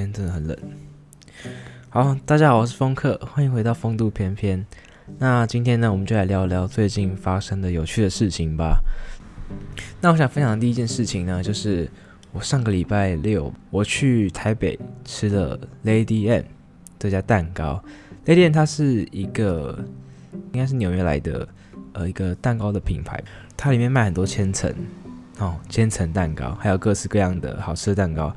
天真的很冷。好，大家好，我是风客，欢迎回到风度翩翩。那今天呢，我们就来聊聊最近发生的有趣的事情吧。那我想分享的第一件事情呢，就是我上个礼拜六我去台北吃的 Lady M 这家蛋糕。Lady M 它是一个应该是纽约来的呃一个蛋糕的品牌，它里面卖很多千层哦，千层蛋糕，还有各式各样的好吃的蛋糕。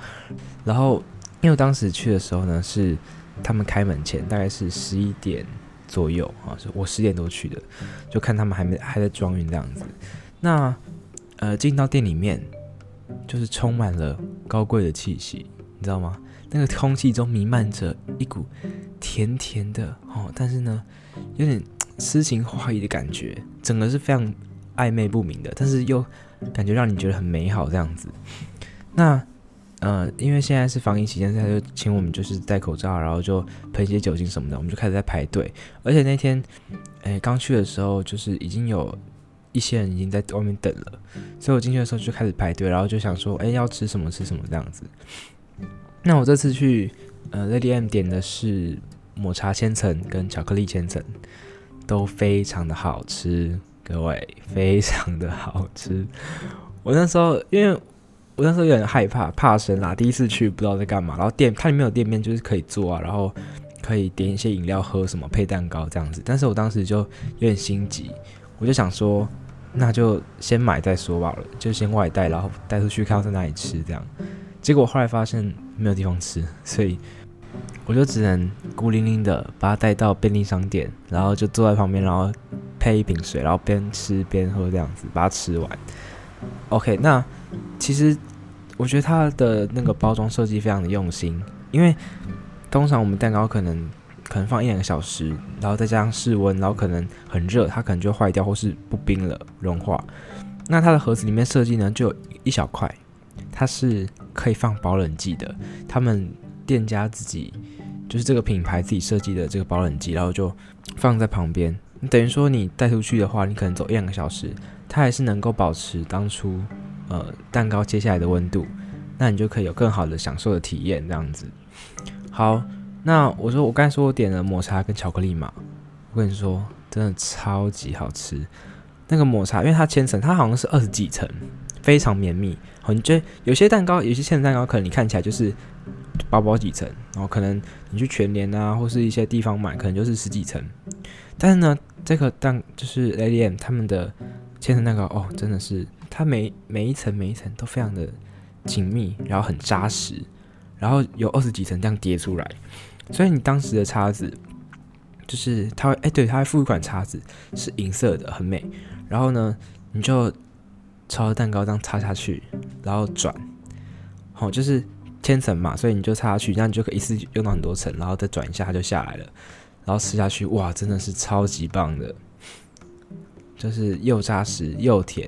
然后因为当时去的时候呢是。他们开门前大概是十一点左右啊，是我十点多去的，就看他们还没还在装运这样子。那呃进到店里面，就是充满了高贵的气息，你知道吗？那个空气中弥漫着一股甜甜的哦，但是呢有点诗情画意的感觉，整个是非常暧昧不明的，但是又感觉让你觉得很美好这样子。那。呃，因为现在是防疫期间，他就请我们就是戴口罩，然后就喷一些酒精什么的，我们就开始在排队。而且那天，哎，刚去的时候，就是已经有一些人已经在外面等了，所以我进去的时候就开始排队，然后就想说，哎，要吃什么吃什么这样子。那我这次去呃 Lady M 点的是抹茶千层跟巧克力千层，都非常的好吃，各位非常的好吃。我那时候因为。我那时候有点害怕，怕生啦。第一次去不知道在干嘛，然后店它里面有店面，就是可以坐啊，然后可以点一些饮料喝，什么配蛋糕这样子。但是我当时就有点心急，我就想说，那就先买再说吧，就先外带，然后带出去看在哪里吃这样。结果后来发现没有地方吃，所以我就只能孤零零的把它带到便利商店，然后就坐在旁边，然后配一瓶水，然后边吃边喝这样子把它吃完。OK，那。其实，我觉得它的那个包装设计非常的用心，因为通常我们蛋糕可能可能放一两个小时，然后再加上室温，然后可能很热，它可能就坏掉或是不冰了融化。那它的盒子里面设计呢，就有一小块，它是可以放保冷剂的。他们店家自己就是这个品牌自己设计的这个保冷剂，然后就放在旁边。等于说你带出去的话，你可能走一两个小时，它还是能够保持当初。呃，蛋糕接下来的温度，那你就可以有更好的享受的体验，这样子。好，那我说我刚才说我点了抹茶跟巧克力嘛，我跟你说，真的超级好吃。那个抹茶，因为它千层，它好像是二十几层，非常绵密。好，你觉有些蛋糕，有些千层蛋糕，可能你看起来就是薄薄几层，然后可能你去全联啊，或是一些地方买，可能就是十几层。但是呢，这个蛋就是 Lady M 他们的千层蛋糕，哦，真的是。它每每一层每一层都非常的紧密，然后很扎实，然后有二十几层这样叠出来，所以你当时的叉子就是它会哎、对，它会附一款叉子是银色的，很美。然后呢，你就朝着蛋糕这样插下去，然后转，好，就是千层嘛，所以你就插下去，这样你就可以一次用到很多层，然后再转一下它就下来了，然后吃下去，哇，真的是超级棒的，就是又扎实又甜。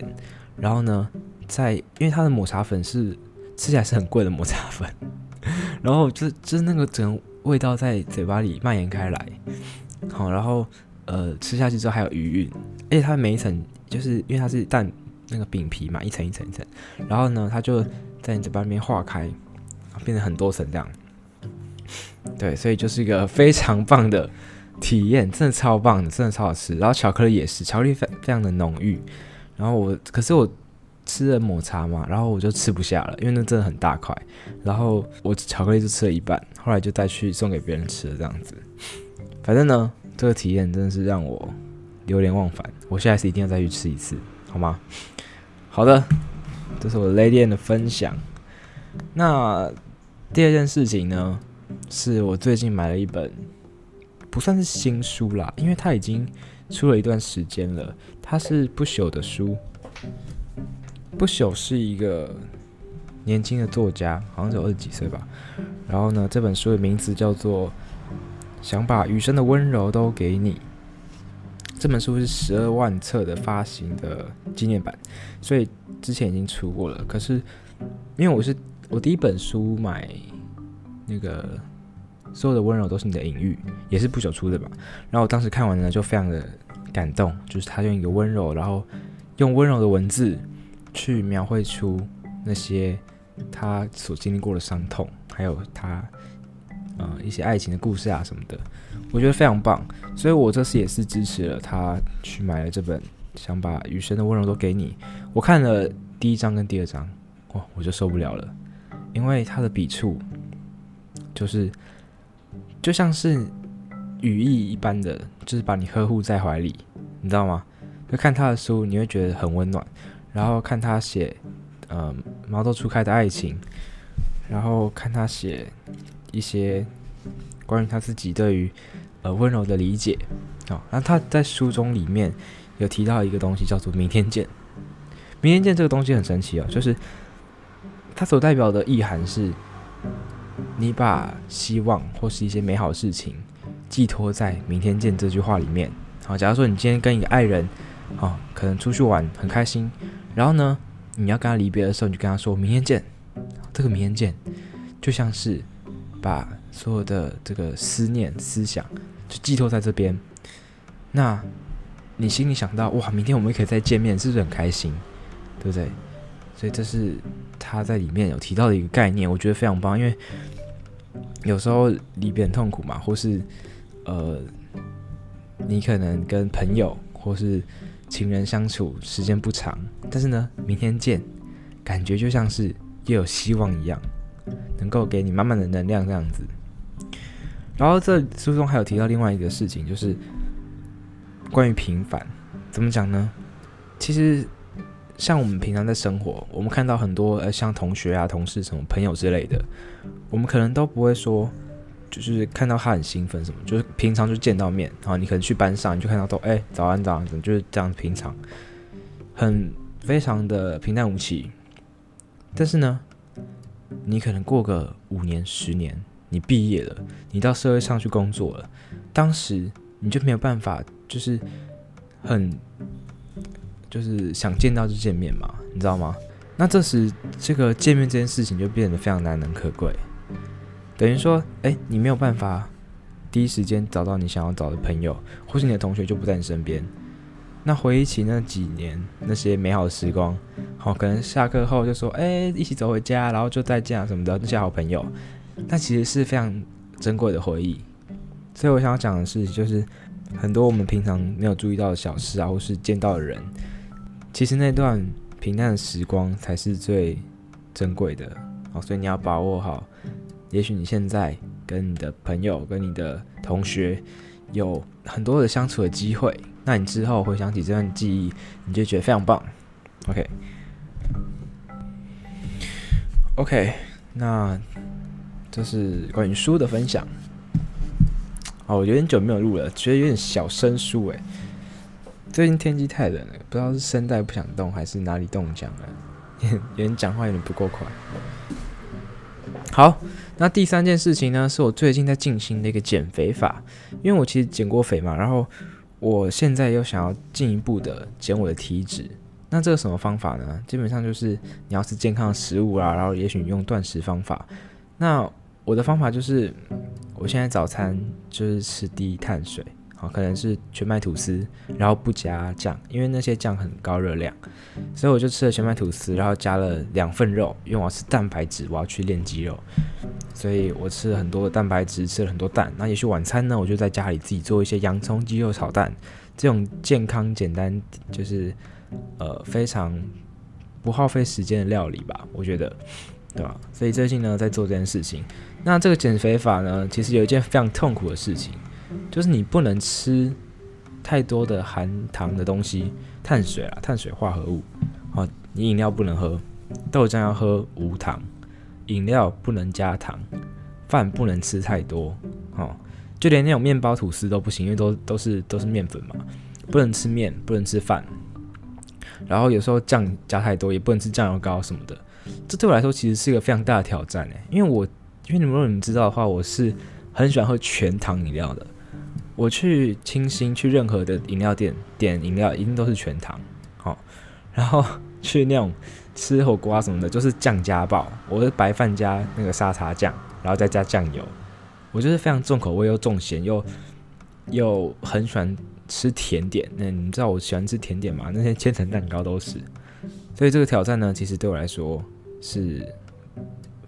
然后呢，在因为它的抹茶粉是吃起来是很贵的抹茶粉，然后就就是那个整个味道在嘴巴里蔓延开来，好，然后呃吃下去之后还有余韵，而且它每一层就是因为它是蛋那个饼皮嘛，一层一层一层，然后呢它就在你嘴巴里面化开，变成很多层这样，对，所以就是一个非常棒的体验，真的超棒的，真的超好吃。然后巧克力也是，巧克力非非常的浓郁。然后我，可是我吃了抹茶嘛，然后我就吃不下了，因为那真的很大块。然后我巧克力就吃了一半，后来就带去送给别人吃了这样子。反正呢，这个体验真的是让我流连忘返。我下次一定要再去吃一次，好吗？好的，这是我的 Lady 的分享。那第二件事情呢，是我最近买了一本，不算是新书啦，因为它已经出了一段时间了。它是不朽的书，不朽是一个年轻的作家，好像只有二十几岁吧。然后呢，这本书的名字叫做《想把余生的温柔都给你》。这本书是十二万册的发行的纪念版，所以之前已经出过了。可是因为我是我第一本书买那个所有的温柔都是你的隐喻，也是不朽出的吧。然后我当时看完呢，就非常的。感动，就是他用一个温柔，然后用温柔的文字去描绘出那些他所经历过的伤痛，还有他呃一些爱情的故事啊什么的，我觉得非常棒。所以我这次也是支持了他去买了这本，想把余生的温柔都给你。我看了第一章跟第二章，哇，我就受不了了，因为他的笔触就是就像是羽翼一般的，就是把你呵护在怀里，你知道吗？就看他的书，你会觉得很温暖。然后看他写，呃，毛豆初开的爱情，然后看他写一些关于他自己对于呃温柔的理解，哦，然后他在书中里面有提到一个东西叫做“明天见”。明天见这个东西很神奇哦，就是它所代表的意涵是，你把希望或是一些美好事情寄托在“明天见”这句话里面。好，假如说你今天跟一个爱人，哦，可能出去玩很开心。然后呢，你要跟他离别的时候，你就跟他说明天见。这个明天见，就像是把所有的这个思念、思想就寄托在这边。那你心里想到，哇，明天我们也可以再见面，是不是很开心？对不对？所以这是他在里面有提到的一个概念，我觉得非常棒。因为有时候离别很痛苦嘛，或是呃，你可能跟朋友或是。情人相处时间不长，但是呢，明天见，感觉就像是又有希望一样，能够给你满满的能量这样子。然后这书中还有提到另外一个事情，就是关于平凡，怎么讲呢？其实像我们平常在生活，我们看到很多呃，像同学啊、同事、什么朋友之类的，我们可能都不会说。就是看到他很兴奋，什么就是平常就见到面，然后你可能去班上，你就看到都哎、早安早安，怎么就是这样平常，很非常的平淡无奇。但是呢，你可能过个五年十年，你毕业了，你到社会上去工作了，当时你就没有办法，就是很就是想见到就见面嘛，你知道吗？那这时这个见面这件事情就变得非常难能可贵。等于说，哎，你没有办法第一时间找到你想要找的朋友，或是你的同学就不在你身边。那回忆起那几年那些美好的时光，好，可能下课后就说，哎，一起走回家，然后就再见啊什么的那些好朋友，那其实是非常珍贵的回忆。所以我想要讲的是，就是很多我们平常没有注意到的小事啊，或是见到的人，其实那段平淡的时光才是最珍贵的。哦，所以你要把握好。也许你现在跟你的朋友、跟你的同学有很多的相处的机会，那你之后回想起这段记忆，你就觉得非常棒。OK，OK，那这是关于书的分享。哦，我有点久没有录了，觉得有点小生疏诶。最近天气太冷了，不知道是声带不想动，还是哪里冻僵了，有点讲话有点不够快。好。那第三件事情呢，是我最近在进行的一个减肥法，因为我其实减过肥嘛，然后我现在又想要进一步的减我的体脂。那这个什么方法呢？基本上就是你要吃健康的食物啊，然后也许你用断食方法。那我的方法就是，我现在早餐就是吃低碳水。可能是全麦吐司，然后不加酱，因为那些酱很高热量，所以我就吃了全麦吐司，然后加了两份肉，因为我要吃蛋白质，我要去练肌肉，所以我吃了很多的蛋白质，吃了很多蛋。那也许晚餐呢，我就在家里自己做一些洋葱鸡肉炒蛋，这种健康简单，就是呃非常不耗费时间的料理吧，我觉得，对吧？所以最近呢在做这件事情。那这个减肥法呢，其实有一件非常痛苦的事情。就是你不能吃太多的含糖的东西，碳水啊，碳水化合物。哦，你饮料不能喝，豆浆要喝无糖，饮料不能加糖，饭不能吃太多。哦，就连那种面包、吐司都不行，因为都都是都是面粉嘛，不能吃面，不能吃饭。然后有时候酱加太多，也不能吃酱油膏什么的。这对我来说其实是一个非常大的挑战诶，因为我因为你们如果你们知道的话，我是很喜欢喝全糖饮料的。我去清新，去任何的饮料店点饮料，一定都是全糖，哦，然后 去那种吃火锅啊什么的，就是酱加爆。我是白饭加那个沙茶酱，然后再加酱油。我就是非常重口味又重咸，又又很喜欢吃甜点。那你知道我喜欢吃甜点吗？那些千层蛋糕都是。所以这个挑战呢，其实对我来说是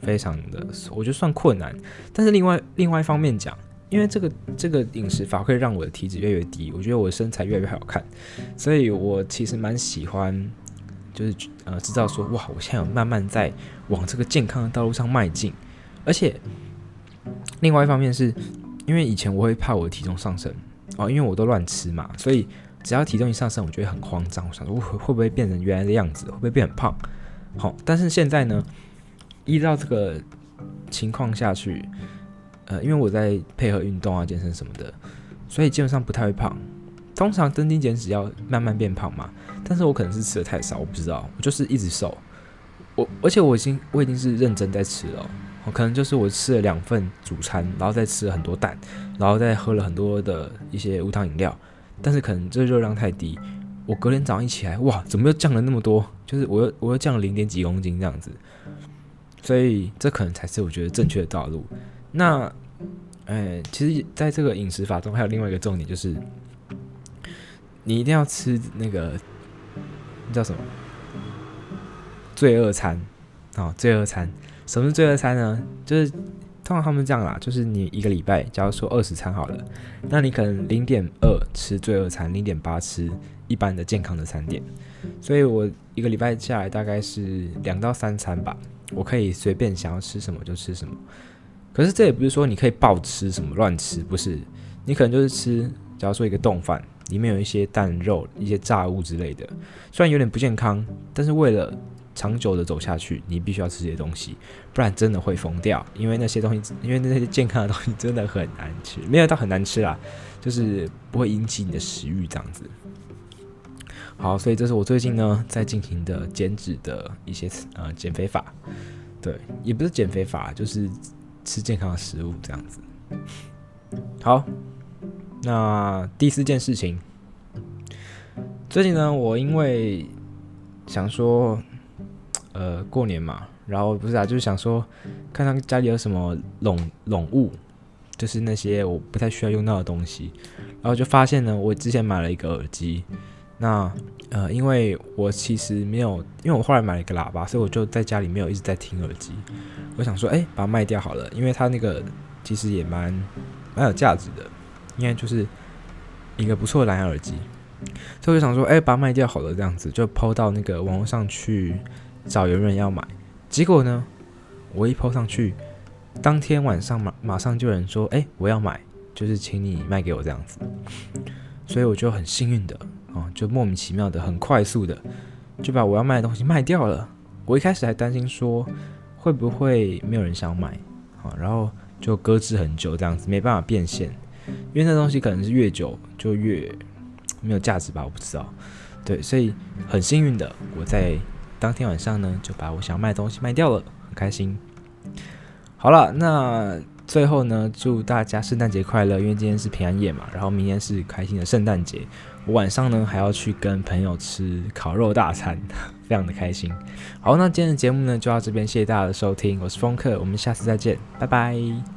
非常的，我觉得算困难。但是另外另外一方面讲，因为这个这个饮食法会让我的体脂越来越低，我觉得我的身材越来越好看，所以我其实蛮喜欢，就是呃知道说哇，我现在有慢慢在往这个健康的道路上迈进。而且另外一方面是，因为以前我会怕我的体重上升哦，因为我都乱吃嘛，所以只要体重一上升，我就会很慌张，我想说我会不会变成原来的样子，会不会变很胖？好，但是现在呢，依照这个情况下去，呃，因为我在配合运动啊、健身什么的，所以基本上不太会胖。通常增肌减脂要慢慢变胖嘛，但是我可能是吃的太少，我不知道，我就是一直瘦。我而且我已经我已经是认真在吃了，我可能就是我吃了两份主餐，然后再吃了很多蛋，然后再喝了很多的一些无糖饮料，但是可能这热量太低。我隔天早上一起来，哇，怎么又降了那么多？就是我又我又降了零点几公斤这样子，所以这可能才是我觉得正确的道路。那，哎，其实在这个饮食法中还有另外一个重点，就是你一定要吃那个叫什么罪恶餐啊？罪恶餐，什么是罪恶餐呢？就是。通常他们这样啦，就是你一个礼拜，假如说二十餐好了，那你可能零点二吃罪恶餐，零点八吃一般的健康的餐点。所以我一个礼拜下来大概是两到三餐吧，我可以随便想要吃什么就吃什么。可是这也不是说你可以暴吃什么乱吃，不是，你可能就是吃，假如说一个冻饭，里面有一些蛋肉、一些炸物之类的，虽然有点不健康，但是为了长久的走下去，你必须要吃这些东西，不然真的会疯掉。因为那些东西，因为那些健康的东西真的很难吃，没有到很难吃啦，就是不会引起你的食欲这样子。好，所以这是我最近呢在进行的减脂的一些呃减肥法，对，也不是减肥法，就是吃健康的食物这样子。好，那第四件事情，最近呢，我因为想说。呃，过年嘛，然后不是啊，就是想说，看看家里有什么拢拢物，就是那些我不太需要用到的东西，然后就发现呢，我之前买了一个耳机，那呃，因为我其实没有，因为我后来买了一个喇叭，所以我就在家里没有一直在听耳机，我想说，哎，把它卖掉好了，因为它那个其实也蛮蛮有价值的，应该就是一个不错的蓝牙耳机，所以我就想说，哎，把它卖掉好了，这样子就 po 到那个网络上去。找有人要买，结果呢，我一 po 上去，当天晚上马马上就有人说，哎、我要买，就是请你卖给我这样子，所以我就很幸运的、哦，就莫名其妙的很快速的就把我要卖的东西卖掉了。我一开始还担心说会不会没有人想买啊、然后就搁置很久这样子，没办法变现，因为那东西可能是越久就越没有价值吧，我不知道。对，所以很幸运的我在。当天晚上呢，就把我想卖的东西卖掉了，很开心。好了，那最后呢，祝大家圣诞节快乐，因为今天是平安夜嘛，然后明天是开心的圣诞节。我晚上呢还要去跟朋友吃烤肉大餐，非常的开心。好，那今天的节目呢就到这边，谢谢大家的收听，我是风客，我们下次再见，拜拜。